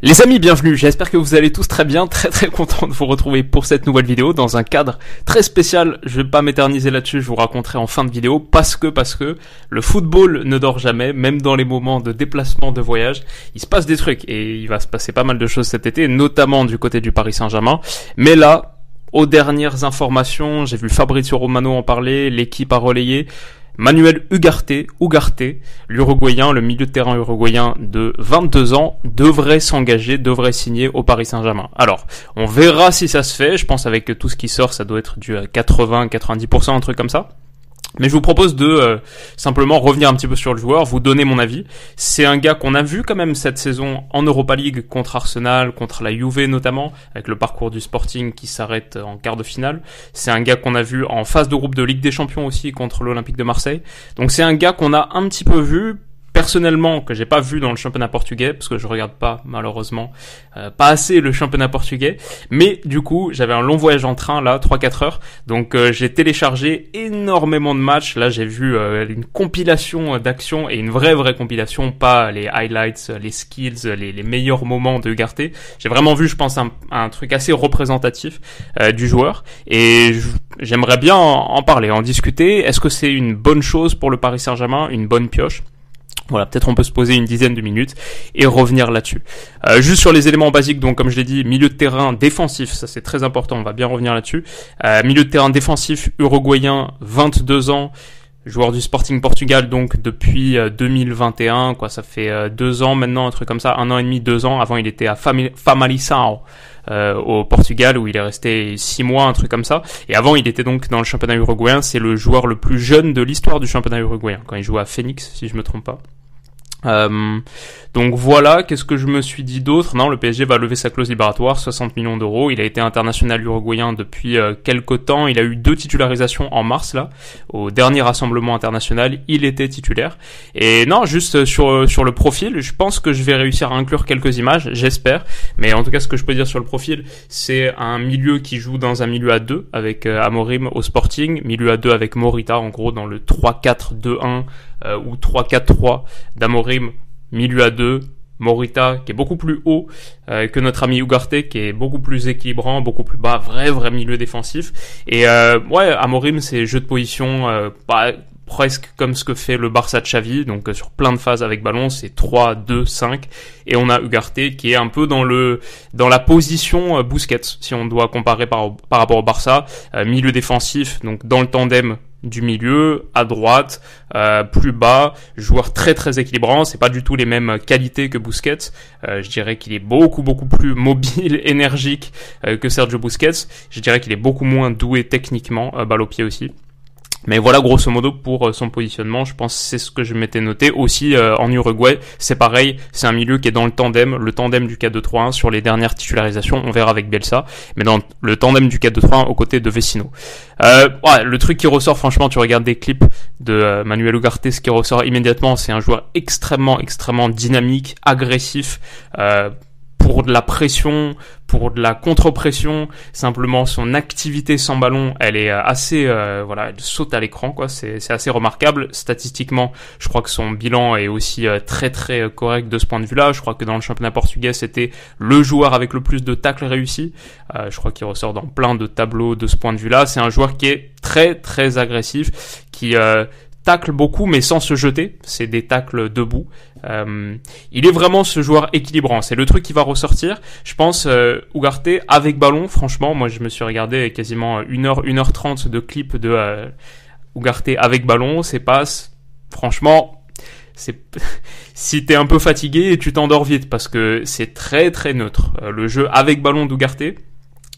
Les amis, bienvenue. J'espère que vous allez tous très bien, très très content de vous retrouver pour cette nouvelle vidéo dans un cadre très spécial. Je vais pas m'éterniser là-dessus, je vous raconterai en fin de vidéo parce que parce que le football ne dort jamais, même dans les moments de déplacement, de voyage, il se passe des trucs et il va se passer pas mal de choses cet été, notamment du côté du Paris Saint-Germain. Mais là, aux dernières informations, j'ai vu Fabrizio Romano en parler, l'équipe a relayé. Manuel Ugarte, Ugarte, l'Uruguayen, le milieu de terrain uruguayen de 22 ans, devrait s'engager, devrait signer au Paris Saint-Germain. Alors, on verra si ça se fait. Je pense avec tout ce qui sort, ça doit être du 80-90%, un truc comme ça. Mais je vous propose de euh, simplement revenir un petit peu sur le joueur, vous donner mon avis. C'est un gars qu'on a vu quand même cette saison en Europa League contre Arsenal, contre la Juve notamment, avec le parcours du Sporting qui s'arrête en quart de finale. C'est un gars qu'on a vu en phase de groupe de Ligue des Champions aussi contre l'Olympique de Marseille. Donc c'est un gars qu'on a un petit peu vu personnellement que j'ai pas vu dans le championnat portugais parce que je regarde pas malheureusement euh, pas assez le championnat portugais. Mais du coup j'avais un long voyage en train là 3 4 heures. Donc euh, j'ai téléchargé énormément de matchs. Là j'ai vu euh, une compilation d'actions et une vraie vraie compilation. Pas les highlights les skills les, les meilleurs moments de Garté j'ai vraiment vu je pense un, un truc assez représentatif du joueur. Et j'aimerais bien en, en parler en discuter. Est-ce que c'est une bonne chose pour le Paris Saint-Germain? Une bonne pioche? Voilà, peut-être on peut se poser une dizaine de minutes et revenir là-dessus. Euh, juste sur les éléments basiques, donc comme je l'ai dit, milieu de terrain défensif, ça c'est très important, on va bien revenir là-dessus. Euh, milieu de terrain défensif uruguayen, 22 ans, joueur du Sporting Portugal donc depuis 2021, quoi, ça fait deux ans maintenant, un truc comme ça, un an et demi, deux ans. Avant il était à. Euh, au Portugal où il est resté six mois, un truc comme ça. Et avant, il était donc dans le championnat uruguayen. C'est le joueur le plus jeune de l'histoire du championnat uruguayen quand il joue à Phoenix, si je me trompe pas. Euh, donc voilà, qu'est-ce que je me suis dit d'autre? Non, le PSG va lever sa clause libératoire, 60 millions d'euros. Il a été international uruguayen depuis euh, quelques temps. Il a eu deux titularisations en mars là, au dernier rassemblement international, il était titulaire. Et non, juste sur sur le profil, je pense que je vais réussir à inclure quelques images, j'espère. Mais en tout cas, ce que je peux dire sur le profil, c'est un milieu qui joue dans un milieu à deux avec euh, Amorim au Sporting, milieu à deux avec Morita en gros dans le 3-4-2-1 euh, ou 3-4-3 d'Amorim, milieu à 2, Morita qui est beaucoup plus haut euh, que notre ami Ugarte qui est beaucoup plus équilibrant, beaucoup plus bas, vrai vrai milieu défensif. Et euh, ouais, Amorim c'est jeu de position euh, presque comme ce que fait le Barça de Xavi, donc euh, sur plein de phases avec ballon, c'est 3 2 5 et on a Ugarte qui est un peu dans le dans la position Busquets si on doit comparer par par rapport au Barça, milieu défensif donc dans le tandem du milieu, à droite, euh, plus bas, joueur très très équilibrant, c'est pas du tout les mêmes qualités que Busquets, euh, je dirais qu'il est beaucoup beaucoup plus mobile, énergique euh, que Sergio Busquets, je dirais qu'il est beaucoup moins doué techniquement, balle au pied aussi. Mais voilà grosso modo pour son positionnement, je pense c'est ce que je m'étais noté. Aussi en Uruguay, c'est pareil, c'est un milieu qui est dans le tandem, le tandem du 4-2-3-1 sur les dernières titularisations, on verra avec Bielsa, mais dans le tandem du 4-2-3-1 aux côtés de Vecino. Euh, ouais, le truc qui ressort, franchement, tu regardes des clips de euh, Manuel Ugarte, ce qui ressort immédiatement, c'est un joueur extrêmement, extrêmement dynamique, agressif. Euh, pour de la pression, pour de la contre-pression, simplement son activité sans ballon, elle est euh, assez, euh, voilà, elle saute à l'écran, quoi. C'est, c'est assez remarquable. Statistiquement, je crois que son bilan est aussi euh, très très correct de ce point de vue-là. Je crois que dans le championnat portugais, c'était le joueur avec le plus de tacles réussis. je crois qu'il ressort dans plein de tableaux de ce point de vue-là. C'est un joueur qui est très très agressif, qui tacle beaucoup mais sans se jeter, c'est des tacles debout. Euh, il est vraiment ce joueur équilibrant, c'est le truc qui va ressortir. Je pense euh, Ugarte avec ballon, franchement, moi je me suis regardé quasiment 1h, 1h30 de clips de euh, avec ballon, c'est passe, franchement, c'est si t'es un peu fatigué, tu t'endors vite parce que c'est très très neutre. Euh, le jeu avec ballon d'Ugarte,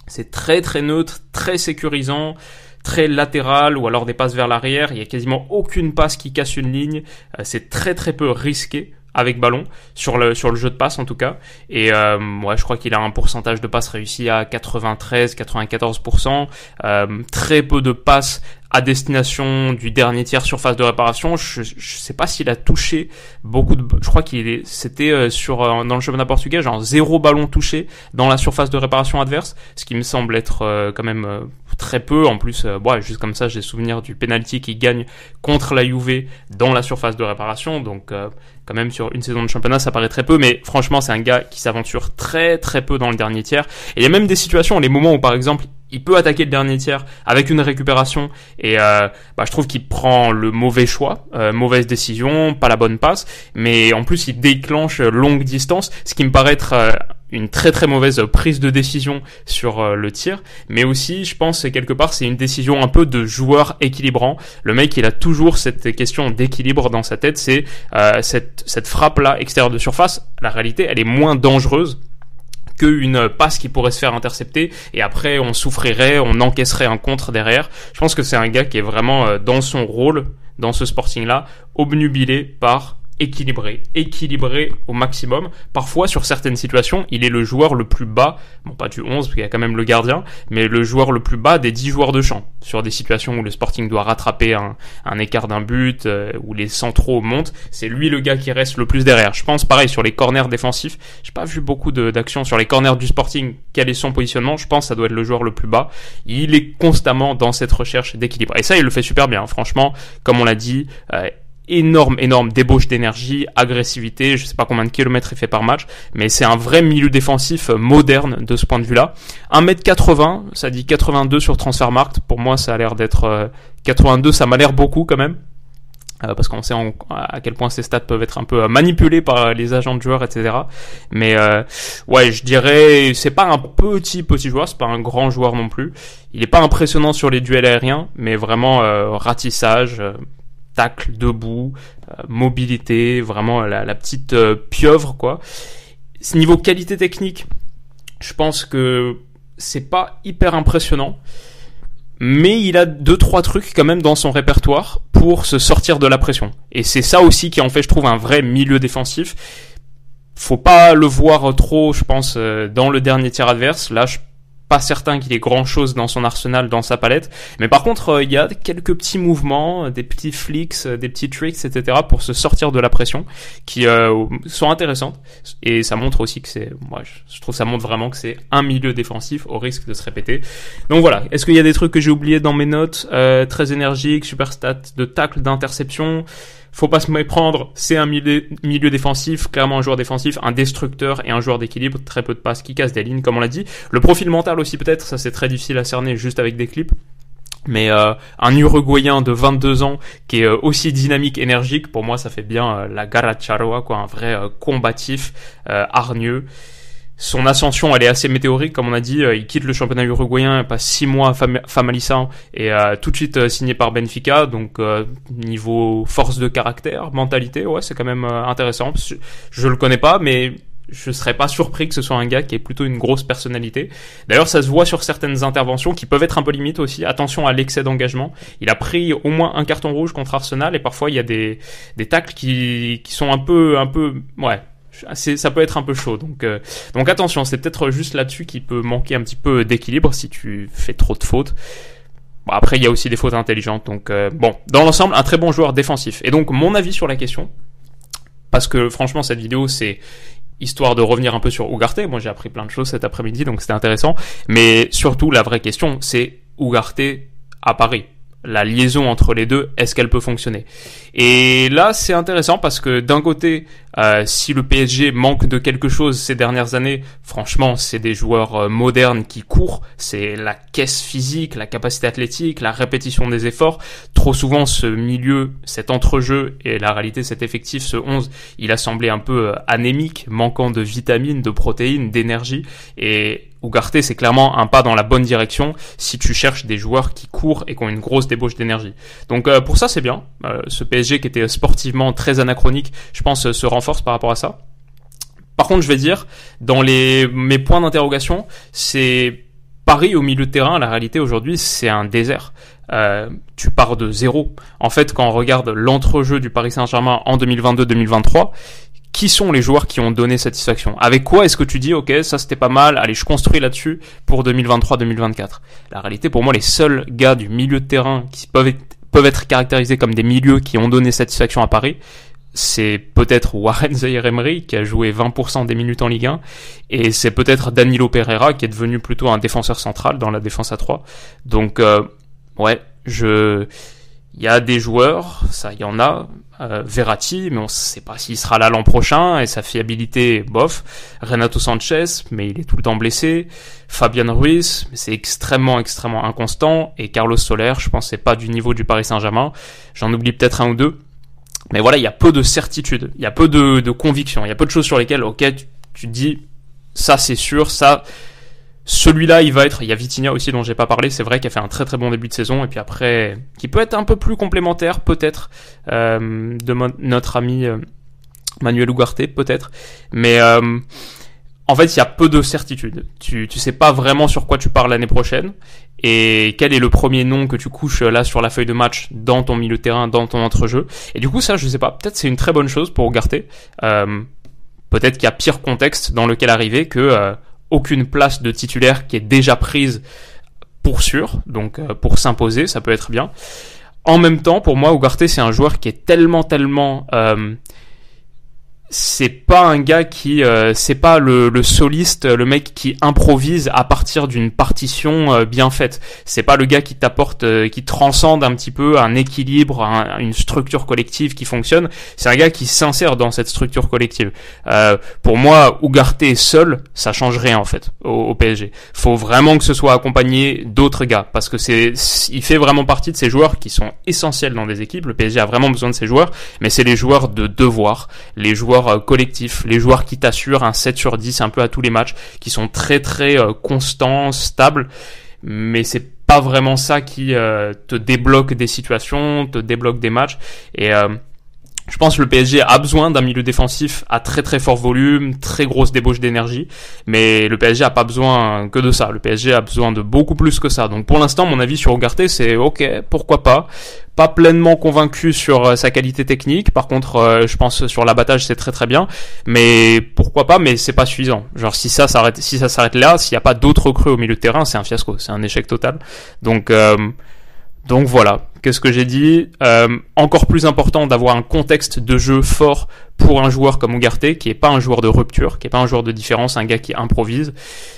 c'est très très neutre, très sécurisant très latérales ou alors des passes vers l'arrière. Il y a quasiment aucune passe qui casse une ligne. Euh, c'est très très peu risqué avec ballon sur le jeu de passe en tout cas et euh, je crois qu'il a un pourcentage de passes réussi à 93 94% euh, très peu de passes à destination du dernier tiers surface de réparation. Je, je sais pas s'il a touché beaucoup de. Je crois qu'il est. C'était euh, sur euh, dans le championnat portugais, genre zéro ballon touché dans la surface de réparation adverse, ce qui me semble être euh, quand même très peu. En plus, bon, juste comme ça, j'ai souvenir du penalty qui gagne contre la Juve dans la surface de réparation. Donc quand même sur une saison de championnat, ça paraît très peu, mais franchement, c'est un gars qui s'aventure très très peu dans le dernier tiers. Et il y a même des situations, les moments où par exemple il peut attaquer le dernier tiers avec une récupération et euh, bah, je trouve qu'il prend le mauvais choix, euh, mauvaise décision, pas la bonne passe, mais en plus il déclenche longue distance, ce qui me paraît être euh, une très très mauvaise prise de décision sur le tir, mais aussi je pense quelque part c'est une décision un peu de joueur équilibrant. Le mec il a toujours cette question d'équilibre dans sa tête, c'est cette, cette frappe là extérieure de surface, la réalité elle est moins dangereuse qu'une passe qui pourrait se faire intercepter et après on souffrirait, on encaisserait un contre derrière. Je pense que c'est un gars qui est vraiment euh, dans son rôle dans ce sporting là, obnubilé par équilibré, équilibré au maximum. Parfois, sur certaines situations, il est le joueur le plus bas, bon pas du 11 parce qu'il y a quand même le gardien, mais le joueur le plus bas des 10 joueurs de champ. Sur des situations où le Sporting doit rattraper un, écart d'un but, euh, où les centraux montent, c'est lui le gars qui reste le plus derrière. Je pense pareil sur les corners défensifs, j'ai pas vu beaucoup d'actions sur les corners du Sporting, quel est son positionnement, je pense que ça doit être le joueur le plus bas. Il est constamment dans cette recherche d'équilibre. Et ça, il le fait super bien, franchement, comme on l'a dit, euh, énorme, énorme débauche d'énergie, agressivité, je sais pas combien de kilomètres il fait par match, mais c'est un vrai milieu défensif euh, moderne de ce point de vue-là. 1m80, ça dit 82 sur Transfermarkt, pour moi ça a l'air d'être 82, euh, ça m'a l'air beaucoup quand même. Euh, parce qu'on sait à quel point ces stats peuvent être un peu manipulés par les agents de joueurs, etc. Mais ouais, je dirais, c'est pas un petit petit joueur, c'est pas un grand joueur non plus. Il est pas impressionnant sur les duels aériens, mais vraiment ratissage, debout, euh, mobilité, vraiment la, petite euh, pieuvre quoi. Niveau qualité technique, je pense que c'est pas hyper impressionnant, mais il a deux trois trucs quand même dans son répertoire pour se sortir de la pression. Et c'est ça aussi qui en fait, je trouve, un vrai milieu défensif. Faut pas le voir trop, je pense, euh, dans le dernier tir adverse. Là, je pas certain qu'il ait grand chose dans son arsenal, dans sa palette. Mais par contre, euh, il y a quelques petits mouvements, euh, des petits flicks, euh, des petits tricks, etc. pour se sortir de la pression, qui sont intéressantes. Et ça montre aussi que c'est, moi, je trouve ça montre vraiment que c'est un milieu défensif au risque de se répéter. Donc voilà. Est-ce qu'il y a des trucs que j'ai oubliés dans mes notes? Très énergique, super stat de tacle, d'interception faut pas se méprendre, c'est un milieu, défensif, clairement un joueur défensif, un destructeur et un joueur d'équilibre, très peu de passes qui cassent des lignes comme on l'a dit. Le profil mental aussi peut-être, ça c'est très difficile à cerner juste avec des clips. Mais euh, un Uruguayen de 22 ans qui est euh, aussi dynamique, énergique, pour moi ça fait bien euh, la garra quoi, un vrai combatif, hargneux. Son ascension, elle est assez météorique, comme on a dit. Euh, il quitte le championnat uruguayen, passe six mois à Famalissan et euh, tout de suite euh, signé par Benfica. Donc niveau force de caractère, mentalité, ouais, c'est quand même intéressant. Je, le connais pas, mais je serais pas surpris que ce soit un gars qui ait plutôt une grosse personnalité. D'ailleurs, ça se voit sur certaines interventions qui peuvent être un peu limites aussi. Attention à l'excès d'engagement. Il a pris au moins un carton rouge contre Arsenal et parfois il y a des, des tacles qui, qui sont un peu, un peu, ouais, ça peut être un peu chaud. Donc, euh, donc attention, c'est peut-être juste là-dessus qui peut manquer un petit peu d'équilibre si tu fais trop de fautes. Après, il y a aussi des fautes intelligentes. Donc, euh, bon, dans l'ensemble, un très bon joueur défensif. Et donc, mon avis sur la question, parce que franchement, cette vidéo, c'est histoire de revenir un peu sur Ugarte. Moi, j'ai appris plein de choses cet après-midi, donc c'était intéressant. Mais surtout, la vraie question, c'est Ugarte à Paris la liaison entre les deux, est-ce qu'elle peut fonctionner? Et là, c'est intéressant parce que d'un côté, euh, si le PSG manque de quelque chose ces dernières années, franchement, c'est des joueurs euh, modernes qui courent, c'est la caisse physique, la capacité athlétique, la répétition des efforts. Trop souvent, ce milieu, cet entrejeu et la réalité, cet effectif, ce 11, il a semblé un peu euh, anémique, manquant de vitamines, de protéines, d'énergie et Ugarte, c'est clairement un pas dans la bonne direction si tu cherches des joueurs qui courent et qui ont une grosse débauche d'énergie. Donc euh, pour ça, c'est bien. Euh, ce PSG qui était sportivement très anachronique, je pense, se renforce par rapport à ça. Par contre, je vais dire, dans les mes points d'interrogation, c'est Paris au milieu de terrain, la réalité aujourd'hui, c'est un désert. Euh, tu pars de zéro. En fait, quand on regarde l'entrejeu du Paris Saint-Germain en 2022-2023, qui sont les joueurs qui ont donné satisfaction Avec quoi est-ce que tu dis, ok, ça c'était pas mal, allez, je construis là-dessus pour 2023-2024 La réalité, pour moi, les seuls gars du milieu de terrain qui peuvent être, peuvent être caractérisés comme des milieux qui ont donné satisfaction à Paris, c'est peut-être Warren Zaire-Emery qui a joué 20% des minutes en Ligue 1 et c'est peut-être Danilo Pereira qui est devenu plutôt un défenseur central dans la défense à 3. Donc euh, ouais, je il y a des joueurs, ça il y en a, euh, Verratti, mais on ne sait pas s'il sera là l'an prochain et sa fiabilité bof. Renato Sanchez, mais il est tout le temps blessé. Fabian Ruiz, mais c'est extrêmement extrêmement inconstant et Carlos Soler, je pense c'est pas du niveau du Paris Saint-Germain. J'en oublie peut-être un ou deux. Mais voilà, il y a peu de certitude, il y a peu de, de conviction, il y a peu de choses sur lesquelles, ok, tu, dis, ça c'est sûr, ça, celui-là, il va être. Il y a Vitinha aussi dont j'ai pas parlé. C'est vrai qu'il a fait un très très bon début de saison et puis après, qui peut être un peu plus complémentaire peut-être euh, de notre ami euh, Manuel Ugarte peut-être. Mais euh, en fait, il y a peu de certitude. Tu tu sais pas vraiment sur quoi tu parles l'année prochaine et quel est le premier nom que tu couches là sur la feuille de match dans ton milieu de terrain, dans ton entrejeu. Et du coup, ça, je sais pas. Peut-être c'est une très bonne chose pour Ugarte. peut-être qu'il y a pire contexte dans lequel arriver que aucune place de titulaire qui est déjà prise pour sûr, donc euh, pour s'imposer, ça peut être bien. En même temps, pour moi, Ugarte, c'est un joueur qui est tellement, tellement euh, c'est pas un gars qui euh, c'est pas le, le, soliste le mec qui improvise à partir d'une partition euh, bien faite. C'est pas le gars qui t'apporte euh, qui transcende un petit peu un équilibre une structure collective qui fonctionne. C'est un gars qui s'insère dans cette structure collective. Pour moi Ugarte seul ça change rien en fait au, au, PSG faut vraiment que ce soit accompagné d'autres gars parce que c'est il fait vraiment partie de ces joueurs qui sont essentiels dans des équipes. Le PSG a vraiment besoin de ces joueurs mais c'est les joueurs de devoir les joueurs euh, collectif, les joueurs qui t'assurent un 7 sur 10 un peu à tous les matchs, qui sont très très euh, constants, stables, mais c'est pas vraiment ça qui euh, te débloque des situations, te débloque des matchs. Et je pense que le PSG a besoin d'un milieu défensif à très très fort volume, très grosse débauche d'énergie, mais le PSG a pas besoin que de ça. Le PSG a besoin de beaucoup plus que ça. Donc pour l'instant, mon avis sur Ugarte, c'est ok, pourquoi pas. Pas pleinement convaincu sur euh, sa qualité technique. Par contre, euh, je pense sur l'abattage, c'est très très bien. Mais pourquoi pas Mais c'est pas suffisant. Genre si ça s'arrête, si ça s'arrête là, s'il n'y a pas d'autres creux au milieu de terrain, c'est un fiasco, c'est un échec total. Donc euh, donc voilà, qu'est-ce que j'ai dit euh, Encore plus important d'avoir un contexte de jeu fort pour un joueur comme Ugarte, qui est pas un joueur de rupture, qui est pas un joueur de différence, un gars qui improvise.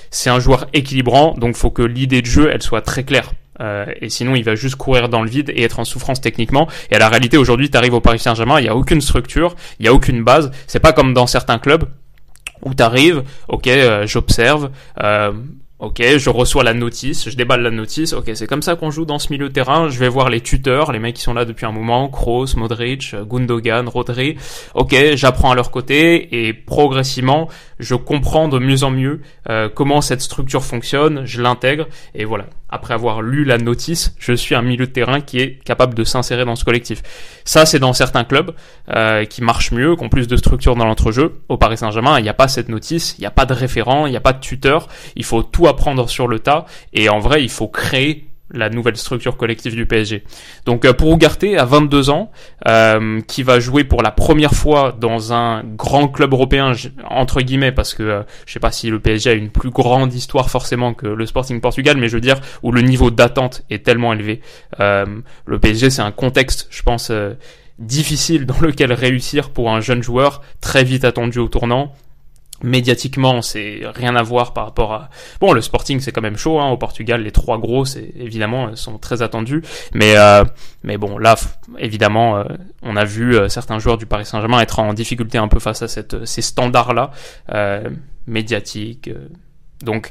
C'est un joueur équilibrant, donc faut que l'idée de jeu, elle soit très claire. Euh, et sinon, il va juste courir dans le vide et être en souffrance techniquement. Et à la réalité, aujourd'hui, tu arrives au Paris Saint-Germain, il n'y a aucune structure, il n'y a aucune base. C'est pas comme dans certains clubs où t'arrives, ok, euh, j'observe, Ok, je reçois la notice, je déballe la notice. Ok, c'est comme ça qu'on joue dans ce milieu terrain. Je vais voir les tuteurs, les mecs qui sont là depuis un moment, Kroos, Modric, Gundogan, Rodri. Ok, j'apprends à leur côté et progressivement, je comprends de mieux en mieux euh, comment cette structure fonctionne. Je l'intègre et voilà. Après avoir lu la notice, je suis un milieu de terrain qui est capable de s'insérer dans ce collectif. Ça, c'est dans certains clubs euh, qui marchent mieux, qui ont plus de structure dans l'entrejeu. Au Paris Saint-Germain, il n'y a pas cette notice, il n'y a pas de référent, il n'y a pas de tuteur. Il faut tout apprendre sur le tas. Et en vrai, il faut créer la nouvelle structure collective du PSG. Donc euh, pour Ugarte, à 22 ans, euh, qui va jouer pour la première fois dans un grand club européen, entre guillemets, parce que euh, je sais pas si le PSG a une plus grande histoire forcément que le Sporting Portugal, mais je veux dire où le niveau d'attente est tellement élevé. Euh, le PSG, c'est un contexte, je pense, difficile dans lequel réussir pour un jeune joueur très vite attendu au tournant médiatiquement, c'est rien à voir par rapport à bon le Sporting, c'est quand même chaud hein, au Portugal. Les trois gros, c'est évidemment sont très attendus, mais euh, mais bon là, évidemment, euh, on a vu euh, certains joueurs du Paris Saint-Germain être en difficulté un peu face à cette ces standards là médiatiques. donc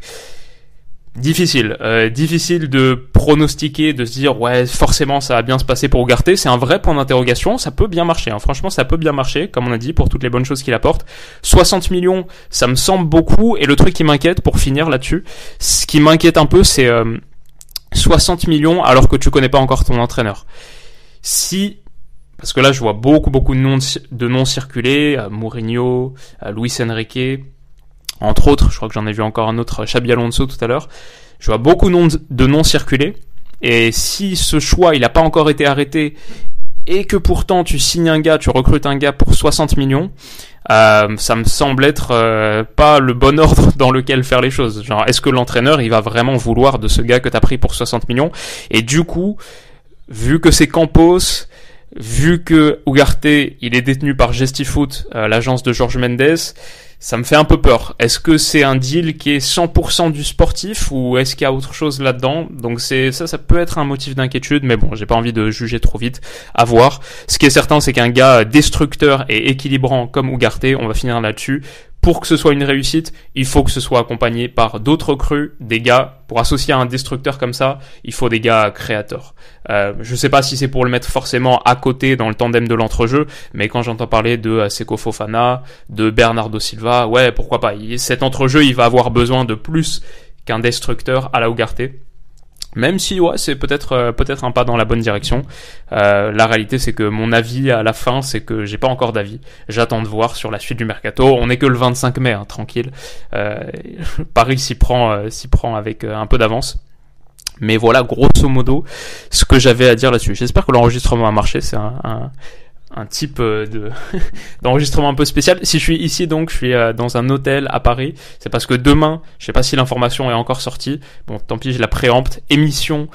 Difficile, euh, difficile de pronostiquer, de se dire ouais forcément ça va bien se passer pour Ugarte. C'est un vrai point d'interrogation. Ça peut bien marcher. Hein. Franchement, ça peut bien marcher, comme on a dit, pour toutes les bonnes choses qu'il apporte. 60 millions, ça me semble beaucoup. Et le truc qui m'inquiète, pour finir là-dessus, ce qui m'inquiète un peu, c'est euh, 60 millions alors que tu connais pas encore ton entraîneur. Si parce que là, je vois beaucoup beaucoup de noms de noms circuler, euh, Mourinho, euh, Luis Enrique Entre autres, je crois que j'en ai vu encore un autre, Xabi Alonso tout à l'heure. Je vois beaucoup de noms circuler. Et si ce choix, il n'a pas encore été arrêté, et que pourtant tu signes un gars, tu recrutes un gars pour 60 millions, euh, ça me semble être euh, pas le bon ordre dans lequel faire les choses. Genre, est-ce que l'entraîneur, il va vraiment vouloir de ce gars que t'as pris pour 60 millions? Et du coup, vu que c'est Campos, vu que Ugarte, il est détenu par Gestifoot, euh, l'agence de Georges Mendes, ça me fait un peu peur. Est-ce que c'est un deal qui est 100% du sportif ou est-ce qu'il y a autre chose là-dedans? Donc c'est ça, ça peut être un motif d'inquiétude, mais bon, j'ai pas envie de juger trop vite. À voir. Ce qui est certain, c'est qu'un gars destructeur et équilibrant comme Ugarte, on va finir là-dessus, pour que ce soit une réussite, il faut que ce soit accompagné par d'autres crues, des gars. Pour associer un destructeur comme ça, il faut des gars créateurs. Euh, je sais pas si c'est pour le mettre forcément à côté dans le tandem de l'entrejeu, mais quand j'entends parler de euh, Seko Fofana, de Bernardo Silva, ouais, pourquoi pas. Cet entrejeu, il va avoir besoin de plus qu'un destructeur à la Ugarte. Même si ouais, c'est peut-être euh, peut-être un pas dans la bonne direction. Euh, la réalité c'est que mon avis à la fin c'est que j'ai pas encore d'avis. J'attends de voir sur la suite du mercato. On est que le 25 mai, hein, tranquille. Euh, Paris s'y prend euh, s'y prend avec un peu d'avance. Mais voilà, grosso modo, ce que j'avais à dire là-dessus. J'espère que l'enregistrement a marché. C'est un, un, un type euh, de d'enregistrement un peu spécial. Si je suis ici donc, je suis euh, dans un hôtel à Paris, c'est parce que demain, je sais pas si l'information est encore sortie. Bon, tant pis, je la préempte. Émission.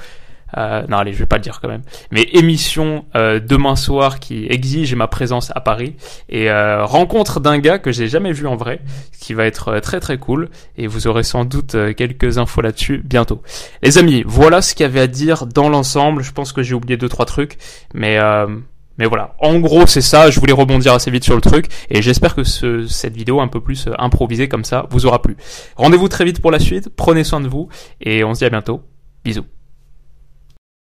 Euh, non, allez, je vais pas le dire quand même. Mais émission euh, demain soir qui exige ma présence à Paris et rencontre d'un gars que j'ai jamais vu en vrai, qui va être très très cool et vous aurez sans doute quelques infos là-dessus bientôt. Les amis, voilà ce qu'il y avait à dire dans l'ensemble. Je pense que j'ai oublié deux trois trucs, mais mais voilà, en gros c'est ça, je voulais rebondir assez vite sur le truc, et j'espère que ce, cette vidéo un peu plus euh, improvisée comme ça vous aura plu. Rendez-vous très vite pour la suite, prenez soin de vous, et on se dit à bientôt, bisous.